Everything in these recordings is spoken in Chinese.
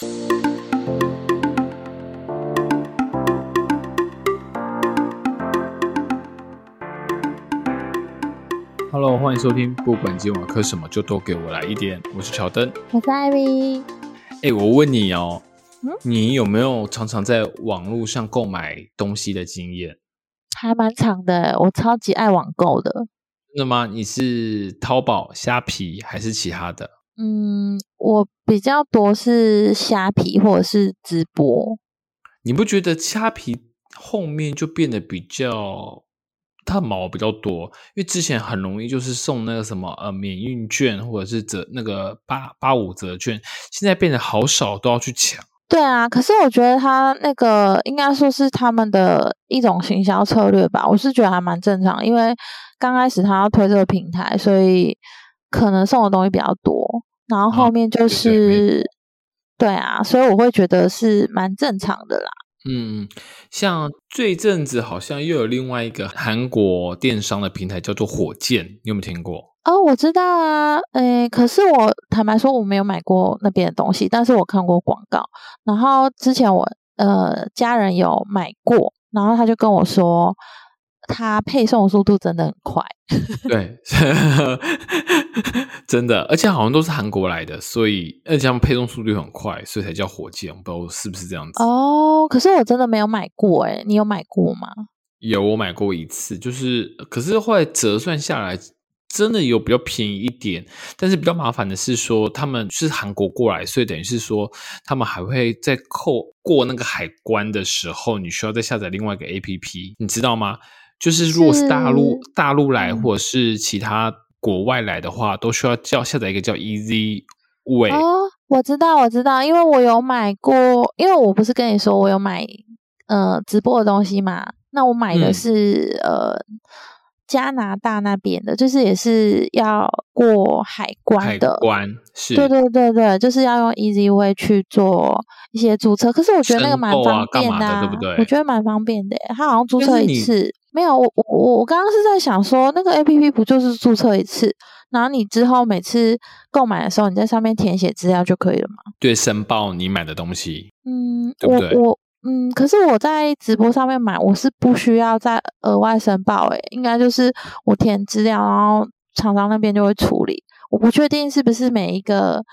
Hello，欢迎收听，不管今晚磕什么，就都给我来一点。我是乔登，我是艾米。哎，我问你哦，你有没有常常在网络上购买东西的经验？还蛮长的，我超级爱网购的。真的吗？你是淘宝、虾皮还是其他的？嗯，我比较多是虾皮或者是直播。你不觉得虾皮后面就变得比较？它毛比较多，因为之前很容易就是送那个什么呃免运券或者是折那个八八五折券，现在变得好少都要去抢。对啊，可是我觉得他那个应该说是他们的一种行销策略吧，我是觉得还蛮正常，因为刚开始他要推这个平台，所以可能送的东西比较多，然后后面就是对啊，所以我会觉得是蛮正常的啦。嗯，像这阵子好像又有另外一个韩国电商的平台叫做火箭，你有没有听过？哦，我知道啊，诶，可是我坦白说我没有买过那边的东西，但是我看过广告。然后之前我呃家人有买过，然后他就跟我说。它配送速度真的很快，对，真的，而且好像都是韩国来的，所以而且他们配送速度很快，所以才叫火箭，不知道是不是这样子哦。可是我真的没有买过，哎，你有买过吗？有，我买过一次，就是可是后来折算下来，真的有比较便宜一点，但是比较麻烦的是说他们是韩国过来，所以等于是说他们还会在扣过那个海关的时候，你需要再下载另外一个 A P P，你知道吗？就是如果是大陆大陆来或者是其他国外来的话，都需要叫下载一个叫 Easy Way。哦，我知道，我知道，因为我有买过，因为我不是跟你说我有买呃直播的东西嘛？那我买的是呃加拿大那边的，就是也是要过海关的。海关是，对对对对，就是要用 Easy Way 去做一些注册。可是我觉得那个蛮方便的，对不对？我觉得蛮方便的，他好像注册一次。没有，我我我我刚刚是在想说，那个 A P P 不就是注册一次，然后你之后每次购买的时候，你在上面填写资料就可以了吗？对，申报你买的东西。嗯，我我嗯，可是我在直播上面买，我是不需要再额外申报，诶，应该就是我填资料，然后厂商那边就会处理。我不确定是不是每一个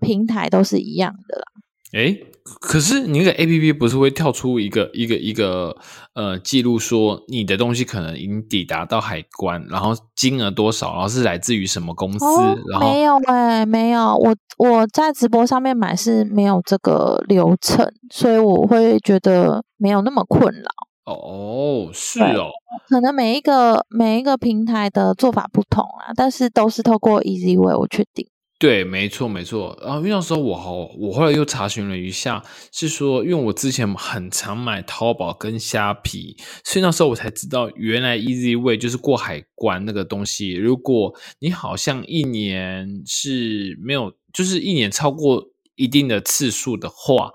平台都是一样的啦。哎，可是你那个 A P P 不是会跳出一个一个一个呃记录，说你的东西可能已经抵达到海关，然后金额多少，然后是来自于什么公司？然后没有哎，没有，我我在直播上面买是没有这个流程，所以我会觉得没有那么困扰。哦，是哦，可能每一个每一个平台的做法不同啊，但是都是透过 Easy Way，我确定。对，没错，没错。然后因为那时候我好，我后来又查询了一下，是说，因为我之前很常买淘宝跟虾皮，所以那时候我才知道，原来 Easy Way 就是过海关那个东西。如果你好像一年是没有，就是一年超过一定的次数的话，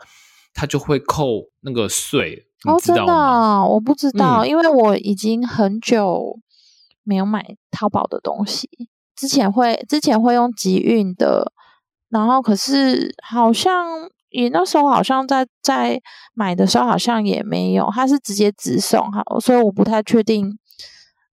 它就会扣那个税。哦，真的，我不知道，因为我已经很久没有买淘宝的东西。之前会之前会用集运的，然后可是好像也那时候好像在在买的时候好像也没有，它是直接直送哈，所以我不太确定。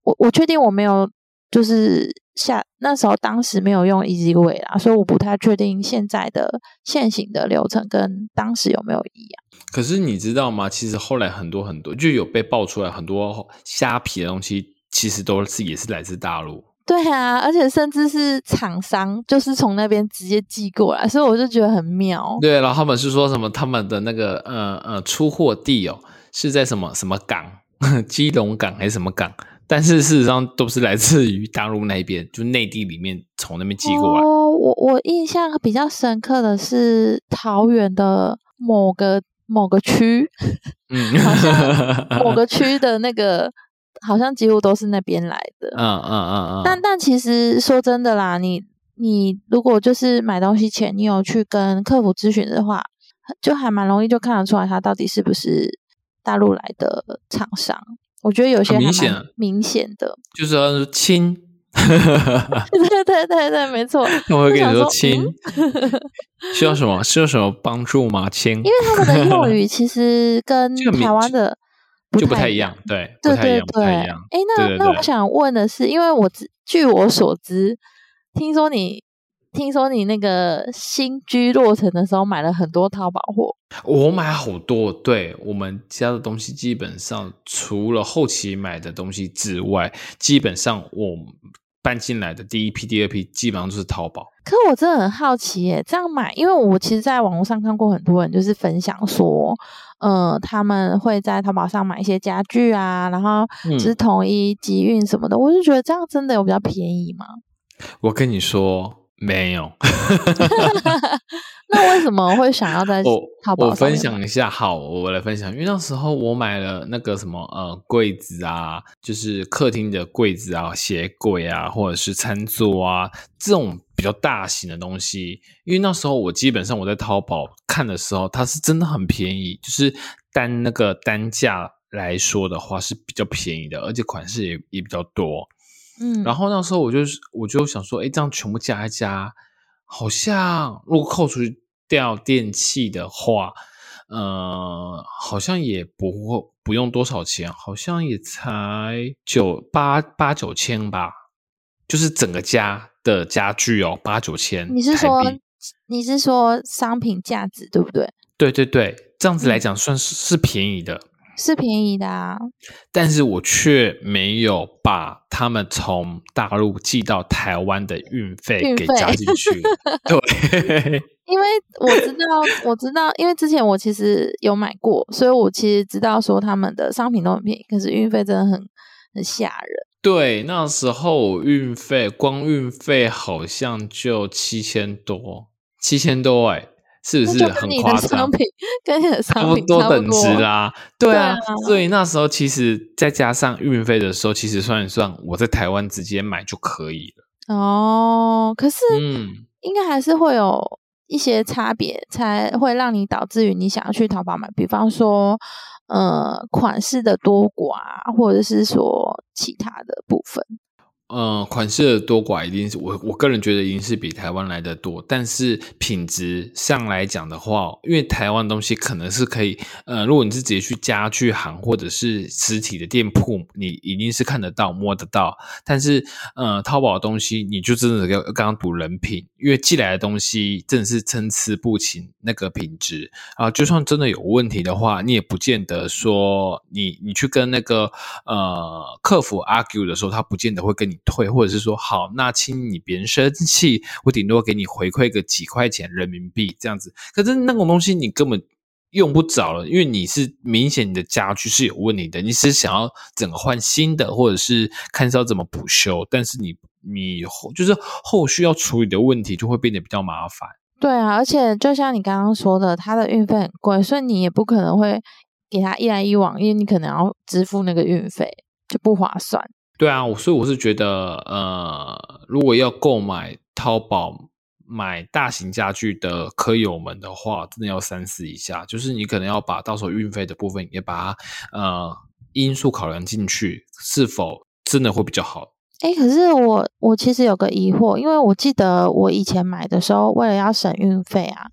我我确定我没有就是下那时候当时没有用 Easy Way 啦，所以我不太确定现在的现行的流程跟当时有没有一样。可是你知道吗？其实后来很多很多就有被爆出来很多虾皮的东西，其实都是也是来自大陆。对啊，而且甚至是厂商，就是从那边直接寄过来，所以我就觉得很妙。对，然后他们是说什么？他们的那个呃呃出货地哦，是在什么什么港，基隆港还是什么港？但是事实上都是来自于大陆那边，就内地里面从那边寄过来。哦，我我印象比较深刻的是桃园的某个某个区，嗯，某个区的那个。好像几乎都是那边来的，嗯嗯嗯嗯。但但其实说真的啦，你你如果就是买东西前，你有去跟客服咨询的话，就还蛮容易就看得出来他到底是不是大陆来的厂商。我觉得有些明显明显的，就是说亲 对对对对，没错。他们会跟你说：“我想说亲，需要什么？需要什么帮助吗？亲因为他们的用语其实跟台湾的就不太太一样，对，不对对对。哎，那那我想问的是，因为我知据我所知，听说你听说你那个新居落成的时候买了很多淘宝货，我买好多，对我们家的东西，基本上除了后期买的东西之外，基本上我搬进来的第一批、第二批，基本上都是淘宝。可我真的很好奇耶，这样买，因为我其实在网络上看过很多人就是分享说，呃，他们会在淘宝上买一些家具啊，然后是统一集运什么的，我就觉得这样真的有比较便宜吗？我跟你说，没有。那为什么会想要在我淘宝我分享一下，好，我来分享，因为那时候我买了那个什么呃柜子啊，就是客厅的柜子啊、鞋柜啊，或者是餐桌啊这种比较大型的东西。因为那时候我基本上我在淘宝看的时候，它是真的很便宜，就是单那个单价来说的话是比较便宜的，而且款式也也比较多。嗯，然后那时候我就是我就想说，哎，这样全部加一加，好像如果扣除掉电器的话，呃，好像也不会不用多少钱，好像也才九八八九千吧，就是整个家的家具哦，八九千。你是说你是说商品价值对不对？对对对，这样子来嗯讲算是是便宜的。是便宜的啊，但是我却没有把他们从大陆寄到台湾的运费给加进去。对，因为我知道，我知道，因为之前我其实有买过，所以我其实知道说他们的商品都很便宜，可是运费真的很很吓人。对，那时候运费光运费好像就七千多，七千多哎、是不是很夸张你的商？品跟你的差商不多品差不等值啦，对啊，所以那时候其实再加上运费的时候，其实算一算，我在台湾直接买就可以了。哦，可是嗯，应该还是会有一些差别，才会让你导致于你想要去淘宝买，比方说，呃，款式的多寡啊，或者是说其他的部分。呃，款式的多寡一定是我我个人觉得一定是比台湾来的多，但是品质上来讲的话，因为台湾东西可能是可以，呃，如果你是直接去家具行或者是实体的店铺，你一定是看得到摸得到，但是呃，淘宝的东西你就真的要刚刚赌人品，因为寄来的东西真的是参差不齐那个品质。啊、就算真的有问题的话，你也不见得说你你去跟那个呃客服 argue 的时候，他不见得会跟你退，或者是说好，那请你别生气，我顶多给你回馈个几块钱人民币这样子。可是那种东西你根本用不着了，因为你是明显你的家具是有问题的，你是想要整个换新的，或者是看是要怎么补修，但是你你后就是后续要处理的问题就会变得比较麻烦。对啊，而且就像你刚刚说的，它的运费很贵，所以你也不可能会给他一来一往，因为你可能要支付那个运费，就不划算。对啊，我所以我是觉得，呃，如果要购买淘宝买大型家具的科友们的话，真的要三思一下，就是你可能要把到时候运费的部分也把它呃因素考量进去，是否真的会比较好？哎，可是我我其实有个疑惑，因为我记得我以前买的时候，为了要省运费啊，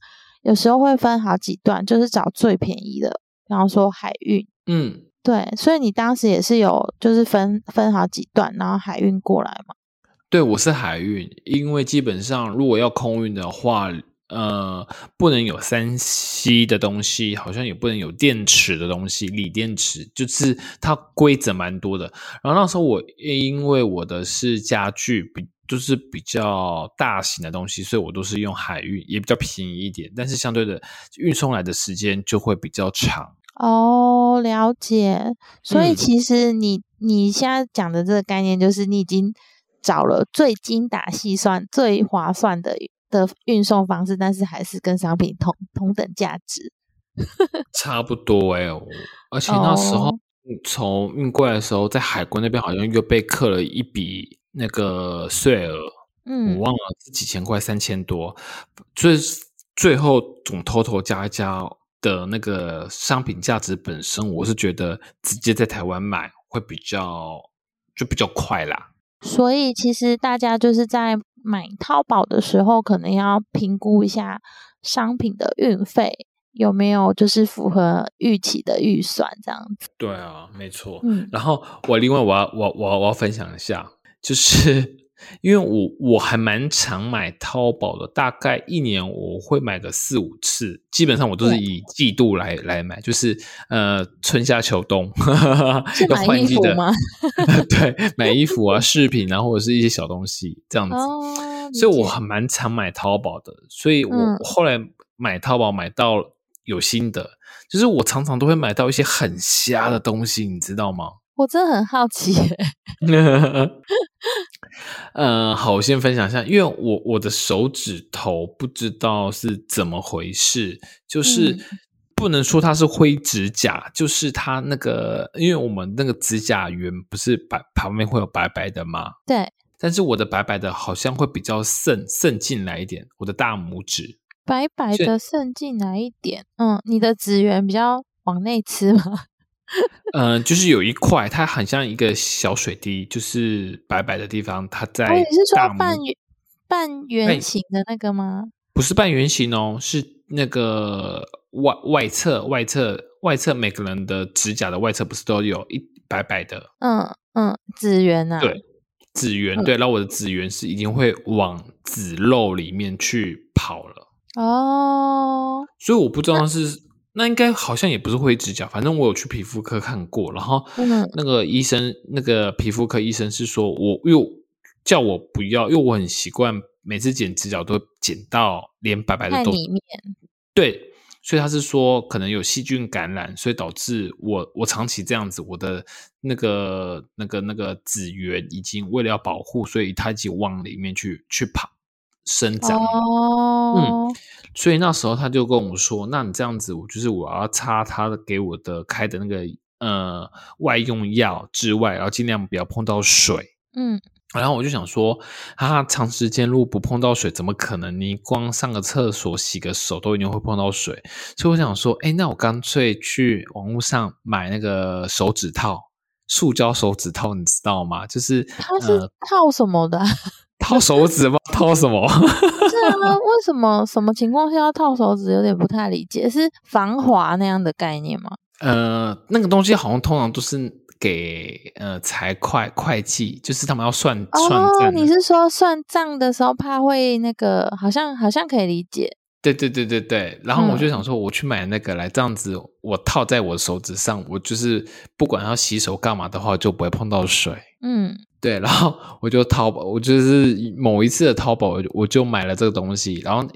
有时候会分好几段，就是找最便宜的，比方说海运。嗯，对，所以你当时也是有就是分分好几段，然后海运过来嘛？对，我是海运，因为基本上如果要空运的话，呃，不能有三 C 的东西，好像也不能有电池的东西，锂电池，就是它规则蛮多的。然后那时候我因为我的是家具比。就是比较大型的东西，所以我都是用海运，也比较便宜一点，但是相对的运送来的时间就会比较长。哦，了解。所以嗯其实你、你现在讲的这个概念，就是你已经找了最精打细算、最划算的的运送方式，但是还是跟商品同同等价值。差不多哎、我而且那时候哦从运过来的时候，在海关那边好像又被扣了一笔那个税额，嗯我忘了是几千块，三千多，最最后总 total 加一加的那个商品价值本身，我是觉得直接在台湾买会比较就比较快啦。所以其实大家就是在买淘宝的时候，可能要评估一下商品的运费有没有就是符合预期的预算这样子。对啊，没错。嗯然后我另外我要我我我要分享一下，就是因为我我还蛮常买淘宝的，大概一年我会买个四五次，基本上我都是以季度来来买，就是呃春夏秋冬 要换季的？对，买衣服啊、饰品啊，或者是一些小东西这样子。哦，所以我还蛮常买淘宝的，所以我嗯后来买淘宝买到有心得，就是我常常都会买到一些很瞎的东西，你知道吗？我真的很好奇耶，呃，好，我先分享一下，因为我我的手指头不知道是怎么回事，就是嗯不能说它是灰指甲，就是它那个，因为我们那个指甲缘不是白旁边会有白白的吗？对，但是我的白白的好像会比较渗渗进来一点，我的大拇指。白白的渗进来一点，嗯，你的指缘比较往内吃吗？嗯、就是有一块，它很像一个小水滴，就是白白的地方，它在哦，你是说半圆半圆形的那个吗？不是半圆形哦，是那个外外侧外侧外侧每个人的指甲的外侧不是都有一白白的嗯嗯，指缘啊，对指缘？嗯对，然后我的指缘是已经会往指肉里面去跑了，哦，所以我不知道是那应该好像也不是灰指甲，反正我有去皮肤科看过，然后嗯。那个医生那个皮肤科医生是说我又叫我不要，因为我很习惯每次剪指甲都会剪到连白白的都在里面，对，所以他是说可能有细菌感染，所以导致我我长期这样子，我的那个那个那个指缘已经为了要保护，所以它已经往里面去去跑生长哦，嗯，所以那时候他就跟我说：“那你这样子，我就是我要擦他的给我的开的那个呃外用药之外，然后尽量不要碰到水。”嗯，然后我就想说，啊，长时间如果不碰到水，怎么可能？你光上个厕所、洗个手都一定会碰到水。所以我想说，哎，那我干脆去网络上买那个手指套，塑胶手指套，你知道吗？就是它是呃套什么的啊？套手指吗？套什么？是啊，为什么什么情况下要套手指？有点不太理解，是防滑那样的概念吗？呃，那个东西好像通常都是给呃财会会计，就是他们要算算哦，账。你是说算账的时候怕会那个？好像好像可以理解。对对对对对，然后我就嗯想说，我去买那个来，这样子我套在我手指上，我就是不管要洗手干嘛的话，就不会碰到水。嗯，对，然后我就淘宝，我就是某一次的淘宝，我就买了这个东西，然后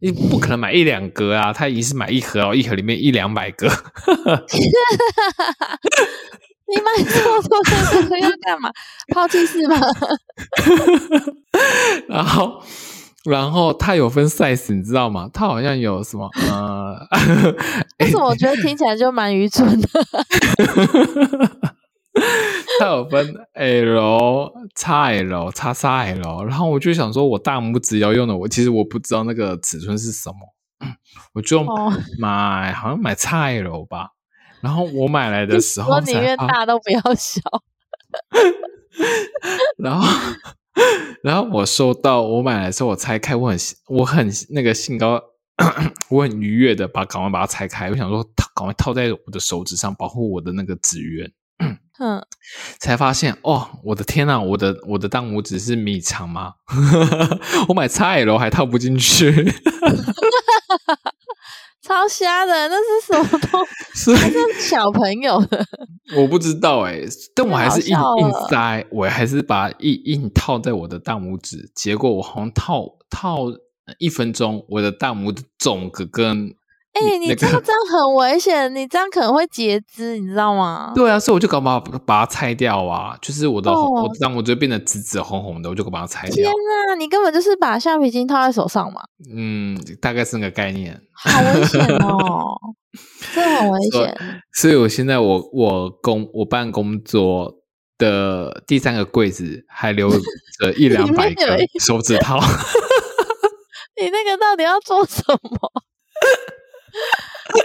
你不可能买一两个啊，他一是买一盒，然后一盒里面一两百个，你买这么多个要干嘛？抛弃是吗？然后。然后它有分 size，你知道吗？它好像有什么呃，为什么我觉得听起来就蛮愚蠢的？它有分 L、XL、XXL，然后我就想说，我大拇指要用的，我其实我不知道那个尺寸是什么，我就哦买、好像买 XL 吧。然后我买来的时候我宁愿大都不要小。然后，然后我收到我买来的时候，我拆开，我很我很那个兴高，我很愉悦的把赶快把它拆开，我想说套赶快套在我的手指上，保护我的那个指缘。嗯，才发现哦，我的天呐，我的我的大拇指是米长吗？我买 XL 还套不进去，超瞎的，那是什么东 西？是小朋友的。我不知道哎、但我还是硬硬塞，我还是把它硬硬套在我的大拇指，结果我好像套套一分钟，我的大拇指肿个跟哎、你这样这样很危险，你这样可能会截肢，你知道吗？对啊，所以我就赶快把把它拆掉啊，就是我的、哦我的大拇指变得紫紫红红的，我就把它拆掉天掉。哪，你根本就是把橡皮筋套在手上嘛，嗯，大概是那个概念。好危险哦，真的很危险。所以我现在我我工我办工作的第三个柜子还留着一两百个手指套。你那个到底要做什么？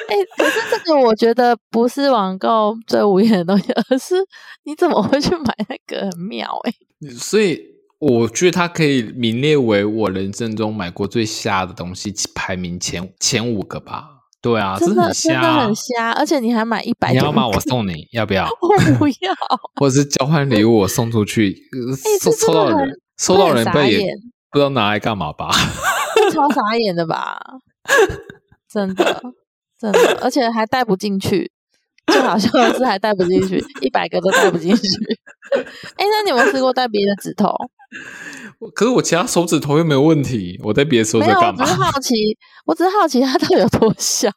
哎、可是这个我觉得不是网购最无言的东西，而是你怎么会去买那个？很妙哎！所以我觉得它可以名列为我人生中买过最瞎的东西，排名前前五个吧。对啊，真的真的很瞎，而且你还买一百，你要吗？我送你，要不要？我不要，或者是交换礼物，我送出去，收收到人，收到人不也不知道拿来干嘛吧？超傻眼的吧？真的，真的，而且还带不进去，最好笑的是还带不进去，一百个都带不进去。哎，那你有没有试过戴别的指头？可是我其他手指头又没有问题，我戴别的手指干嘛？我只是好奇，我只是好奇它到底有多小。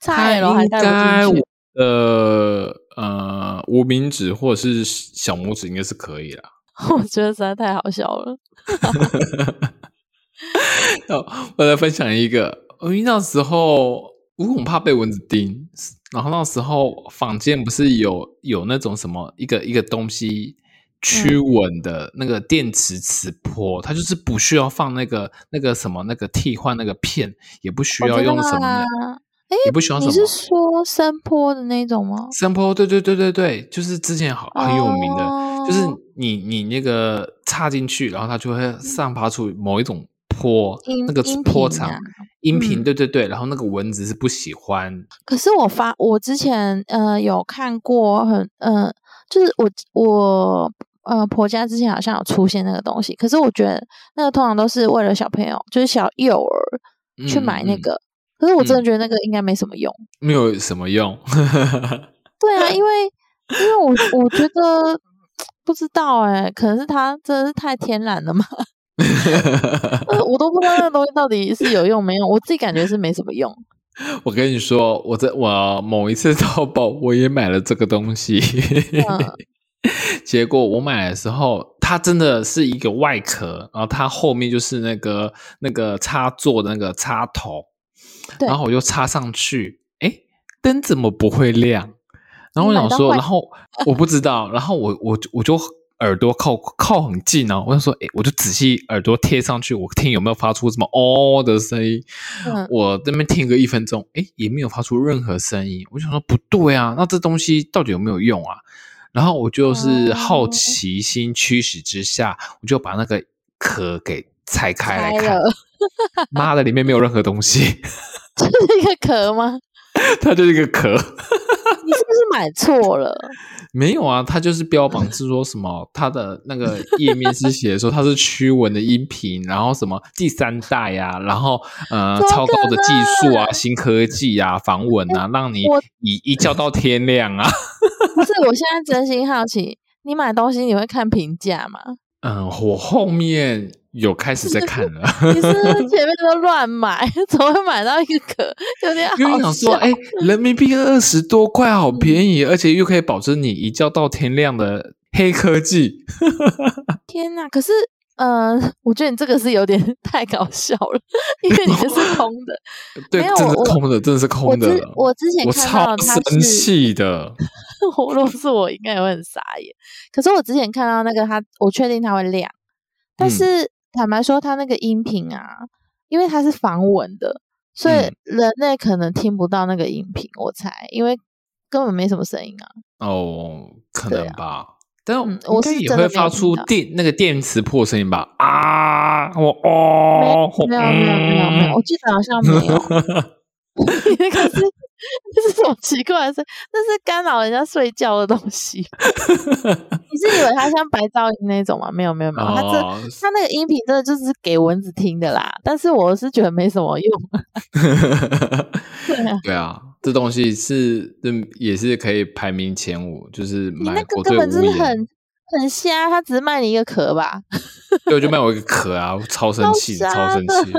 太了还带不进去。呃呃，无名指或者是小拇指应该是可以啦。我觉得实在太好笑了。好我来分享一个，我那时候我很怕被蚊子叮，然后那时候坊间不是有有那种什么一个一个东西驱蚊的那个电磁磁波，它就是不需要放那个那个什么那个替换那个片，也不需要用什么，哎，也不需要什么。你是说声波的那种吗？山坡，对对对对对，就是之前好很有名的，就是你你那个插进去，然后它就会散发出某一种。波那个波长音频，对对对，然后那个蚊子是不喜欢。可是我发我之前呃有看过很呃，就是我我呃婆家之前好像有出现那个东西，可是我觉得那个通常都是为了小朋友，就是小幼儿去买那个。可是我真的觉得那个应该没什么用，没有什么用。对啊，因为因为我我觉得 不知道哎，可能是它真的是太天然了嘛。我都不知道那个东西到底是有用没用，我自己感觉是没什么用。我跟你说，我在我某一次淘宝，我也买了这个东西，结果我买的时候，它真的是一个外壳，然后它后面就是那个那个插座的那个插头，然后我就插上去，哎，灯怎么不会亮？然后我想说，然后我不知道，然后我我我就。耳朵靠靠很近哦，我想说，哎，我就仔细耳朵贴上去，我听有没有发出什么哦的声音。我这边听个一分钟，哎，也没有发出任何声音。我想说不对啊，那这东西到底有没有用啊？然后我就是好奇心驱使之下，我就把那个壳给拆开来看。妈的，里面没有任何东西，这是一个壳吗？它就是一个壳。你是不是买错了？没有啊，它就是标榜是说什么，它的那个页面是写说它是驱蚊的音频，然后什么第三代呀，然后呃超高的技术啊，新科技啊，防蚊啊，让你一一觉到天亮啊。不是，我现在真心好奇，你买东西你会看评价吗？嗯，我后面。有开始在看了，你是前面都乱买，怎么会买到一个壳？有点好因为想说，哎，人民币二十多块，好便宜，而且又可以保证你一觉到天亮的黑科技。天哪！可是，呃，我觉得你这个是有点太搞笑了，因为你这是空的。对，真的是空的，真的是空的。我之前我超生气的，我若是我应该也会很傻眼。可是我之前看到那个，它我确定它会亮，但是。坦白说，它那个音频啊，因为它是防蚊的，所以人类可能听不到那个音频。我猜，因为根本没什么声音啊。哦，可能吧。但我自己也会发出电那个电磁波声音吧？啊，我哦，没有没有没有没有，我记得好像没有。那个是。这 是什么奇怪的事？那是干扰人家睡觉的东西。你是以为它像白噪音那种吗？没有没有没有，它这它那个音频真的就是给蚊子听的啦。但是我是觉得没什么用。对啊，对啊，这东西是嗯也是可以排名前五，就是你那个根本就是很很瞎，他只是卖你一个壳吧？对，就卖我一个壳啊，超生气，超生气。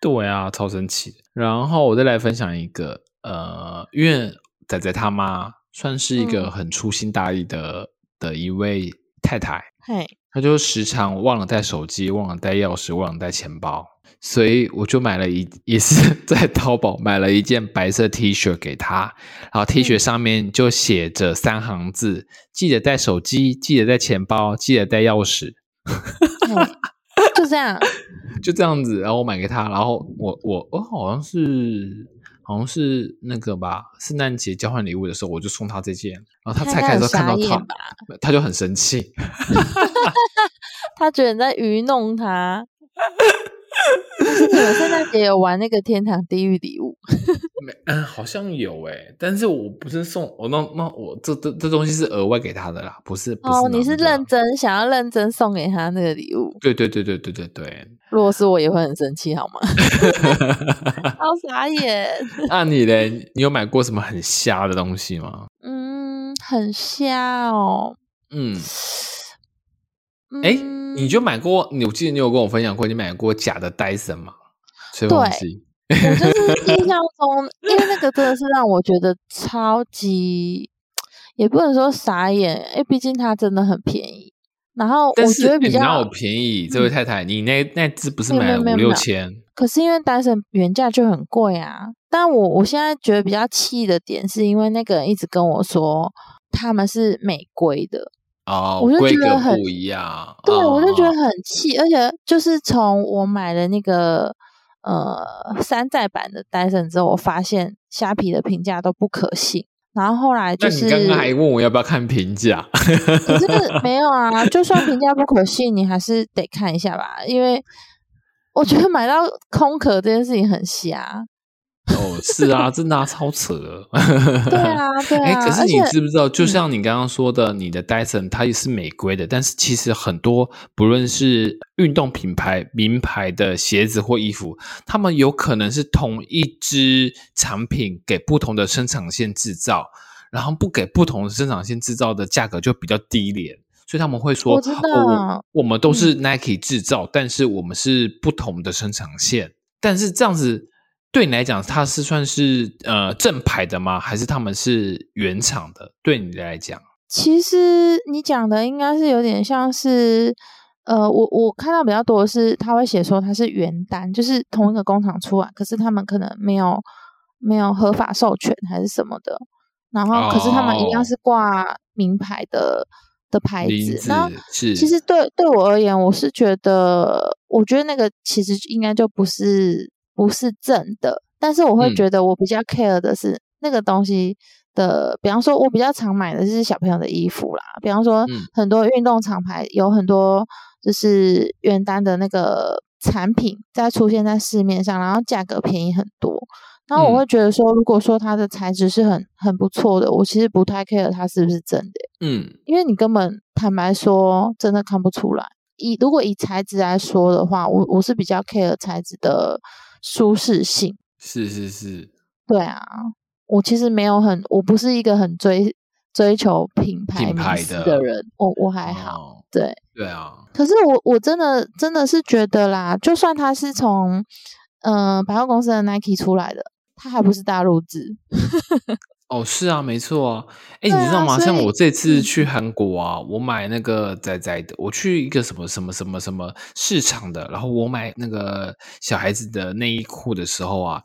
对啊，超生气。然后我再来分享一个。呃，因为仔仔他妈算是一个很粗心大意的的一位太太，嘿，他就时常忘了带手机，忘了带钥匙，忘了带钱包，所以我就买了一，也是 在淘宝买了一件白色 T 恤给他，然后 T 恤上面就写着三行字：记得带手机，记得带钱包，记得带钥匙。就这样，就这样子，然后我买给他，然后我我我好像是。好像是那个吧，圣诞节交换礼物的时候，我就送他这件，然后他拆开的时候看到他，他就很生气 他觉得你在愚弄他。你们圣诞节有玩那个天堂地狱礼物？没，嗯，好像有诶，但是我不是送我那那我这这这东西是额外给他的啦，不是哦，你是认真想要认真送给他那个礼物？对对对对对对对。如果是我也会很生气，好吗？好傻眼。那你嘞？你有买过什么很瞎的东西吗？嗯，很瞎哦。嗯。哎，你就买过？你我记得你有跟我分享过，你买过假的戴森吗？吹风机。我就是印象中，因为那个真的是让我觉得超级，也不能说傻眼，因为毕竟它真的很便宜。然后我觉得比较便宜，这位太太，你那那只不是买五六千？可是因为戴森原价就很贵啊。但我我现在觉得比较气的点，是因为那个人一直跟我说他们是美规的。哦，我就觉得很不一样。对，我就觉得很气，而且就是从我买了那个呃山寨版的戴森之后，我发现虾皮的评价都不可信。然后后来就是，你刚刚还问我要不要看评价，可是没有啊，就算评价不可信，你还是得看一下吧，因为我觉得买到空壳这件事情很瞎。哦，是啊，真的超扯。对啊，对啊。哎，可是你知不知道？就像你刚刚说的，你的 Dyson 它也是美规的，但是其实很多不论是运动品牌、名牌的鞋子或衣服，他们有可能是同一支产品给不同的生产线制造，然后不给不同的生产线制造的价格就比较低廉，所以他们会说：“哦，我们都是 Nike 制造，但是我们是不同的生产线。”但是这样子。对你来讲，它是算是呃正牌的吗？还是他们是原厂的？对你来讲，其实你讲的应该是有点像是呃，我我看到比较多的是，他会写说它是原单，就是同一个工厂出来，可是他们可能没有没有合法授权还是什么的，然后可是他们一样是挂名牌的的牌子。那其实对对我而言，我是觉得，我觉得那个其实应该就不是。不是正的，但是我会觉得我比较 care 的是那个东西的。比方说，我比较常买的是小朋友的衣服啦。比方说，很多运动厂牌有很多就是原单的那个产品在出现在市面上，然后价格便宜很多。然后我会觉得说，如果说它的材质是很很不错的，我其实不太 care 它是不是真的。嗯，因为你根本坦白说，真的看不出来。以如果以材质来说的话，我我是比较 care 材质的。舒适性是是是，对啊，我其实没有很，我不是一个很追追求品牌名牌的人，我我还好，对对啊。可是我我真的真的是觉得啦，就算他是从嗯百货公司的 Nike 出来的，他还不是大陆制。哦，是啊，没错啊。哎，你知道吗？像我这次去韩国啊，我买那个仔仔的，我去一个什么什么什么什么市场的，然后我买那个小孩子的内衣裤的时候啊，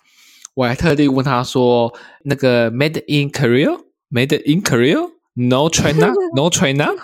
我还特地问他说：“那个 Made in Korea，Made in Korea，No China，No China。”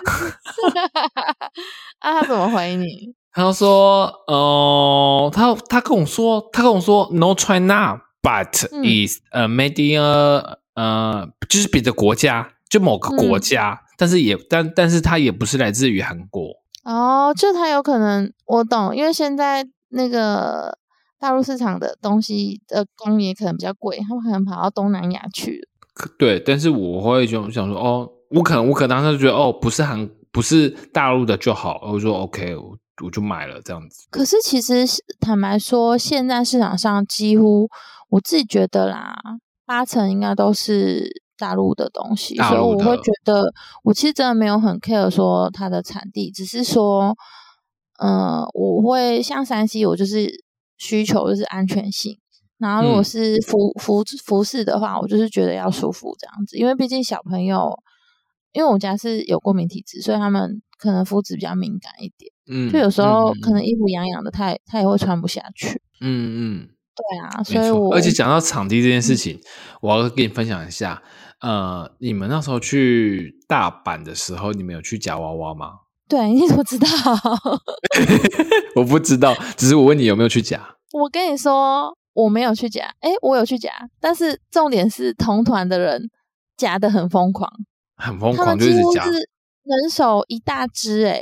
啊，他怎么回你？他说：“哦，他他跟我说，他跟我说 No China，but is a made in。”呃，就是别的国家，就某个国家，但是也但但是它也不是来自于韩国哦，就它有可能我懂，因为现在那个大陆市场的东西的工也可能比较贵，他们可能跑到东南亚去了。对，但是我会就想说，哦，我可能我可能当时就觉得，哦，不是韩不是大陆的就好，我说 OK，我我就买了这样子。可是其实坦白说，现在市场上几乎我自己觉得啦。八成应该都是大陆的东西，所以我会觉得，我其实真的没有很 care 说它的产地，只是说，嗯，我会像山西，我就是需求就是安全性，然后如果是服服服饰的话，我就是觉得要舒服这样子，因为毕竟小朋友，因为我家是有过敏体质，所以他们可能肤质比较敏感一点，嗯，就有时候可能衣服痒痒的，他也他也会穿不下去，嗯嗯。对啊，所以我而且讲到场地这件事情，我要跟你分享一下。呃，你们那时候去大阪的时候，你们有去夹娃娃吗？对，你怎么知道？我不知道，只是我问你有没有去夹。我跟你说，我没有去夹，哎，我有去夹，但是重点是同团的人夹的很疯狂，很疯狂，就是夹，人手一大只，哎，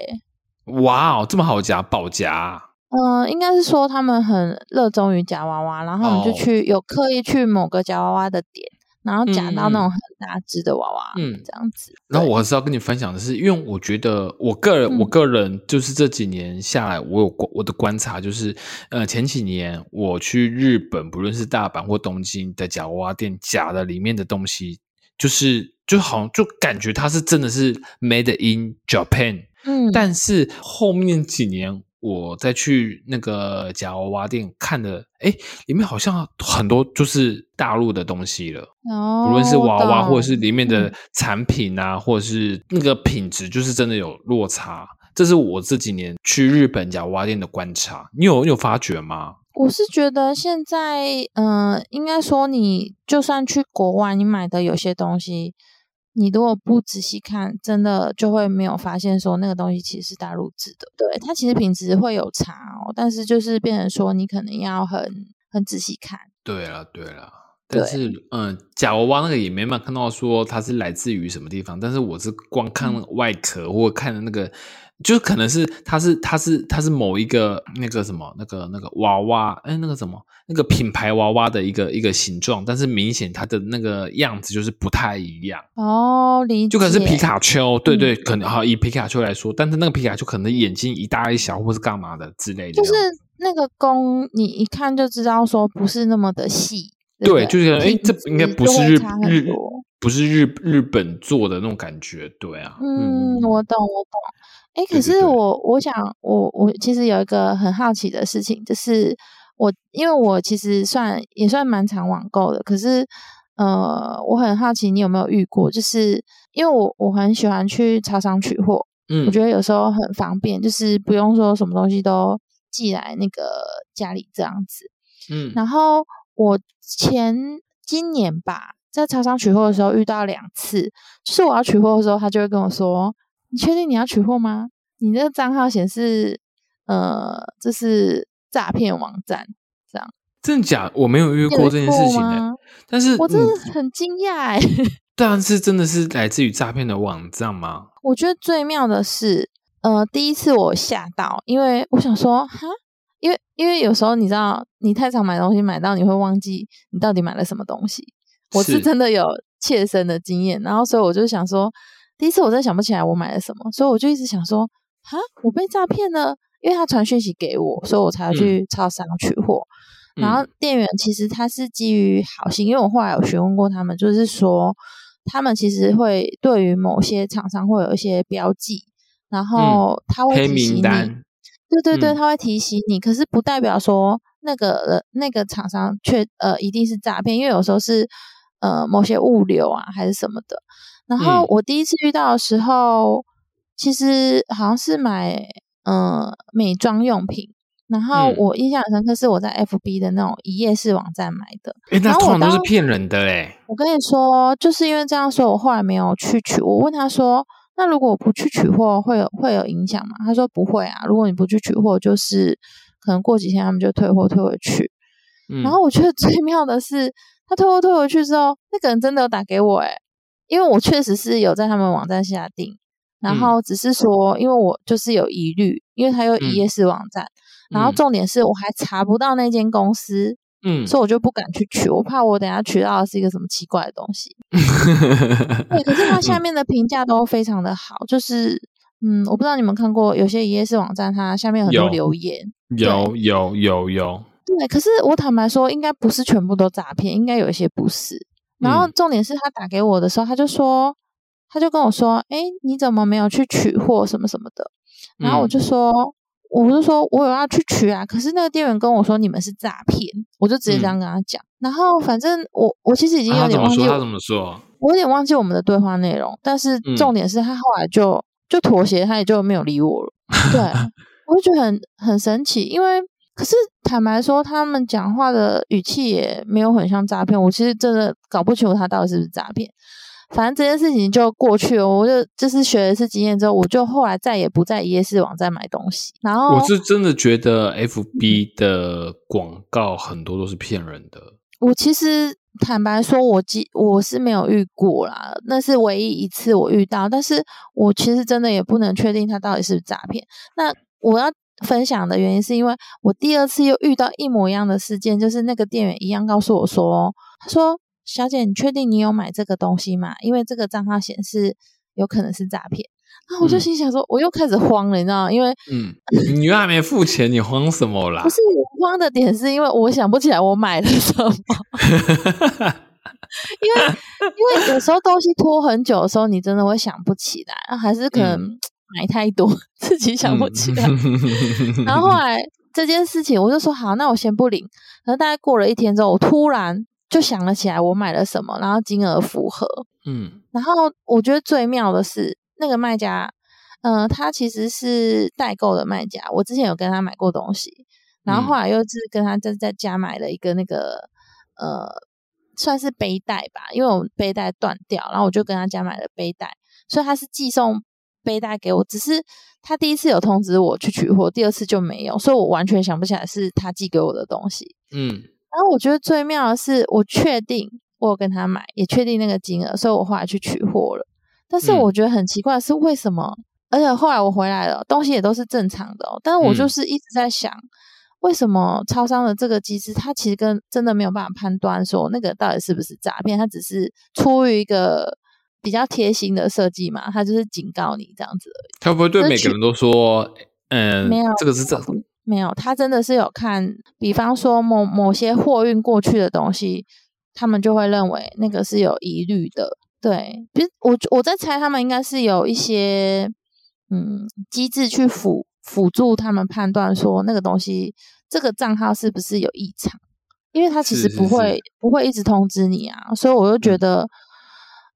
哇哦，这么好夹，保夹。嗯，应该是说他们很热衷于夹娃娃，然后我们就去有刻意去某个夹娃娃的点，然后夹到那种很大只的娃娃，嗯，这样子。然后我是要跟你分享的是，因为我觉得我个人，我个人就是这几年下来，我有我的观察就是，呃，前几年我去日本，不论是大阪或东京的夹娃娃店，夹的里面的东西，就是就好像就感觉它是真的是 made in Japan，嗯，但是后面几年。我再去那个假娃娃店看的，哎，里面好像很多就是大陆的东西了。哦，无论是娃娃，或者是里面的产品啊，或者是那个品质，就是真的有落差。这是我这几年去日本假娃娃店的观察。你有有发觉吗？我是觉得现在，嗯，应该说，你就算去国外，你买的有些东西。你如果不仔细看，真的就会没有发现说那个东西其实是大陆制的。对，它其实品质会有差哦，但是就是变成说你可能要很很仔细看。对了，对了，但是嗯，假娃娃那个也没办法看到说它是来自于什么地方，但是我是光看外壳或看那个。就可能是它是它是它是某一个那个什么那个那个娃娃哎那个什么那个品牌娃娃的一个一个形状，但是明显它的那个样子就是不太一样。哦，理解就可能是皮卡丘，对对，可能好以皮卡丘来说，但是那个皮卡丘可能眼睛一大一小，或是干嘛的之类的，就是那个弓你一看就知道说不是那么的细，对，就是哎这应该不是日日不是日日本做的那种感觉，对啊，嗯，我。懂我懂。哎，可是我我想，我我其实有一个很好奇的事情，就是我因为我其实算也算蛮常网购的，可是呃，我很好奇你有没有遇过，就是因为我我很喜欢去超商取货，嗯，我觉得有时候很方便，就是不用说什么东西都寄来那个家里这样子，嗯，然后我前今年吧，在超商取货的时候遇到两次，就是我要取货的时候，他就会跟我说。你确定你要取货吗？你那个账号显示，呃，这是诈骗网站，这样真的假？我没有遇过这件事情的，但是我真的很惊讶哎。但是真的是来自于诈骗的网站吗？我觉得最妙的是，呃，第一次我吓到，因为我想说，哈，因为因为有时候你知道，你太常买东西，买到你会忘记你到底买了什么东西。我是真的有切身的经验，然后所以我就想说。第一次我真的想不起来我买了什么，所以我就一直想说，啊，我被诈骗了，因为他传讯息给我，所以我才要去超商取货。然后店员其实他是基于好心，因为我后来有询问过他们，就是说他们其实会对于某些厂商会有一些标记，然后他会提醒你，对对对，他会提醒你，可是不代表说那个那个厂商却呃一定是诈骗，因为有时候是呃某些物流啊还是什么的。然后我第一次遇到的时候，其实好像是买嗯美妆用品，然后我印象很深刻是我在 FB 的那种一页式网站买的。哎，那通常都是骗人的嘞。我跟你说，就是因为这样说，我后来没有去取。我问他说：“那如果我不去取货，会有会有影响吗？”他说：“不会啊，如果你不去取货，就是可能过几天他们就退货退回去。”然后我觉得最妙的是，他退货退回去之后，那个人真的有打给我哎。因为我确实是有在他们网站下订，然后只是说，因为我就是有疑虑，因为他有一页式网站，然后重点是我还查不到那间公司，嗯，所以我就不敢去取，我怕我等下取到的是一个什么奇怪的东西。对，可是他下面的评价都非常的好，就是嗯，我不知道你们看过有些一页式网站，它下面很多留言，有有有有，对，可是我坦白说，应该不是全部都诈骗，应该有一些不是。然后重点是他打给我的时候，他就说，他就跟我说：“哎，你怎么没有去取货什么什么的？”然后我就说：“我就说我有要去取啊，可是那个店员跟我说你们是诈骗。”我就直接这样跟他讲。然后反正我我其实已经有点忘记他怎么说，我有点忘记我们的对话内容。但是重点是他后来就就妥协，他也就没有理我了。对，我就觉得很很神奇，因为。可是坦白说，他们讲话的语气也没有很像诈骗。我其实真的搞不清楚他到底是不是诈骗。反正这件事情就过去了。我就就是学了一次经验之后，我就后来再也不在夜市网站买东西。然后我是真的觉得 F B 的广告很多都是骗人的。我其实坦白说，我记我是没有遇过啦，那是唯一一次我遇到。但是我其实真的也不能确定他到底是不是诈骗。那我要。分享的原因是因为我第二次又遇到一模一样的事件，就是那个店员一样告诉我说：“他说，小姐，你确定你有买这个东西吗？因为这个账号显示有可能是诈骗。”然后我就心想说：“我又开始慌了，你知道吗？因为嗯，你又还没付钱，你慌什么啦？不是我慌的点，是因为我想不起来我买了什么。因为因为有时候东西拖很久的时候，你真的会想不起来，还是可能。”买太多，自己想不起来。然后后来这件事情，我就说好，那我先不领。然后大概过了一天之后，我突然就想了起来，我买了什么，然后金额符合。嗯，然后我觉得最妙的是那个卖家，嗯，他其实是代购的卖家。我之前有跟他买过东西，然后后来又是跟他在在家买了一个那个呃，算是背带吧，因为我背带断掉，然后我就跟他家买了背带，所以他是寄送。背带给我，只是他第一次有通知我去取货，第二次就没有，所以我完全想不起来是他寄给我的东西。嗯，然后我觉得最妙的是，我确定我有跟他买，也确定那个金额，所以我后来去取货了。但是我觉得很奇怪的是，为什么？而且后来我回来了，东西也都是正常的，但是我就是一直在想，为什么超商的这个机制，它其实跟真的没有办法判断说那个到底是不是诈骗，它只是出于一个。比较贴心的设计嘛，他就是警告你这样子而已。他不会对每个人都说，嗯，没有，这个是这没有，他真的是有看，比方说某某些货运过去的东西，他们就会认为那个是有疑虑的。对，其实我我在猜，他们应该是有一些嗯机制去辅辅助他们判断说那个东西这个账号是不是有异常，因为他其实不会不会一直通知你啊，所以我就觉得。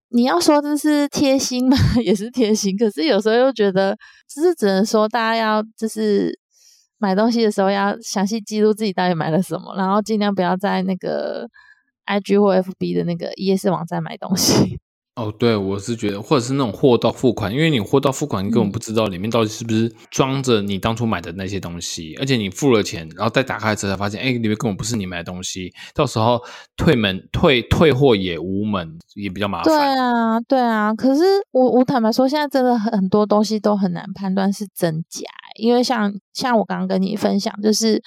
你要说这是贴心嘛，也是贴心。可是有时候又觉得，就是只能说大家要就是买东西的时候要详细记录自己到底买了什么，然后尽量不要在那个 IG 或 FB 的那个 ES 网站买东西。哦，对，我是觉得，或者是那种货到付款，因为你货到付款，你根本不知道里面到底是不是装着你当初买的那些东西，而且你付了钱，然后再打开之后才发现，哎，里面根本不是你买的东西，到时候退门退退货也无门，也比较麻烦。对啊，对啊。可是我我坦白说，现在真的很多东西都很难判断是真假，因为像像我刚刚跟你分享，就是。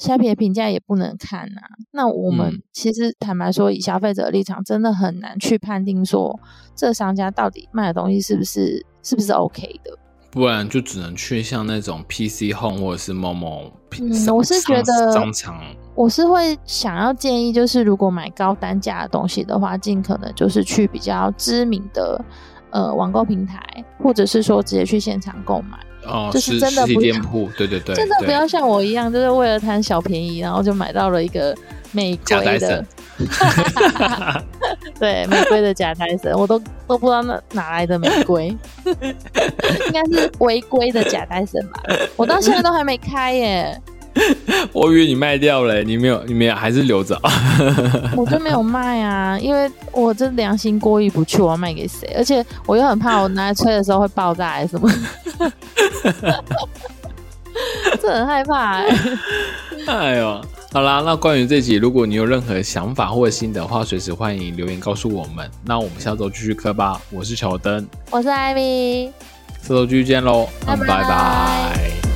虾皮的评价也不能看呐。那我们其实坦白说，以消费者的立场，真的很难去判定说这商家到底卖的东西是不是是不是 OK 的。不然就只能去像那种 PC Home 或者是某某。嗯，我是觉得商场，我是会想要建议，就是如果买高单价的东西的话，尽可能就是去比较知名的呃网购平台，或者是说直接去现场购买。哦，就是真的不店铺，对对对，真的不要像我一样，就是为了贪小便宜，然后就买到了一个玫瑰的，对，玫瑰的假戴森，我都都不知道那哪来的玫瑰，应该是违规的假戴森吧，我到现在都还没开耶。我以为你卖掉了，你没有，你没有，还是留着。我就没有卖啊，因为我这良心过意不去，我要卖给谁？而且我又很怕我拿来吹的时候会爆炸还是什么，这很害怕。哎呦，好啦，那关于这集，如果你有任何想法或心得话，随时欢迎留言告诉我们。那我们下周继续磕吧。我是乔登，我是艾米，下周继续见喽，拜拜。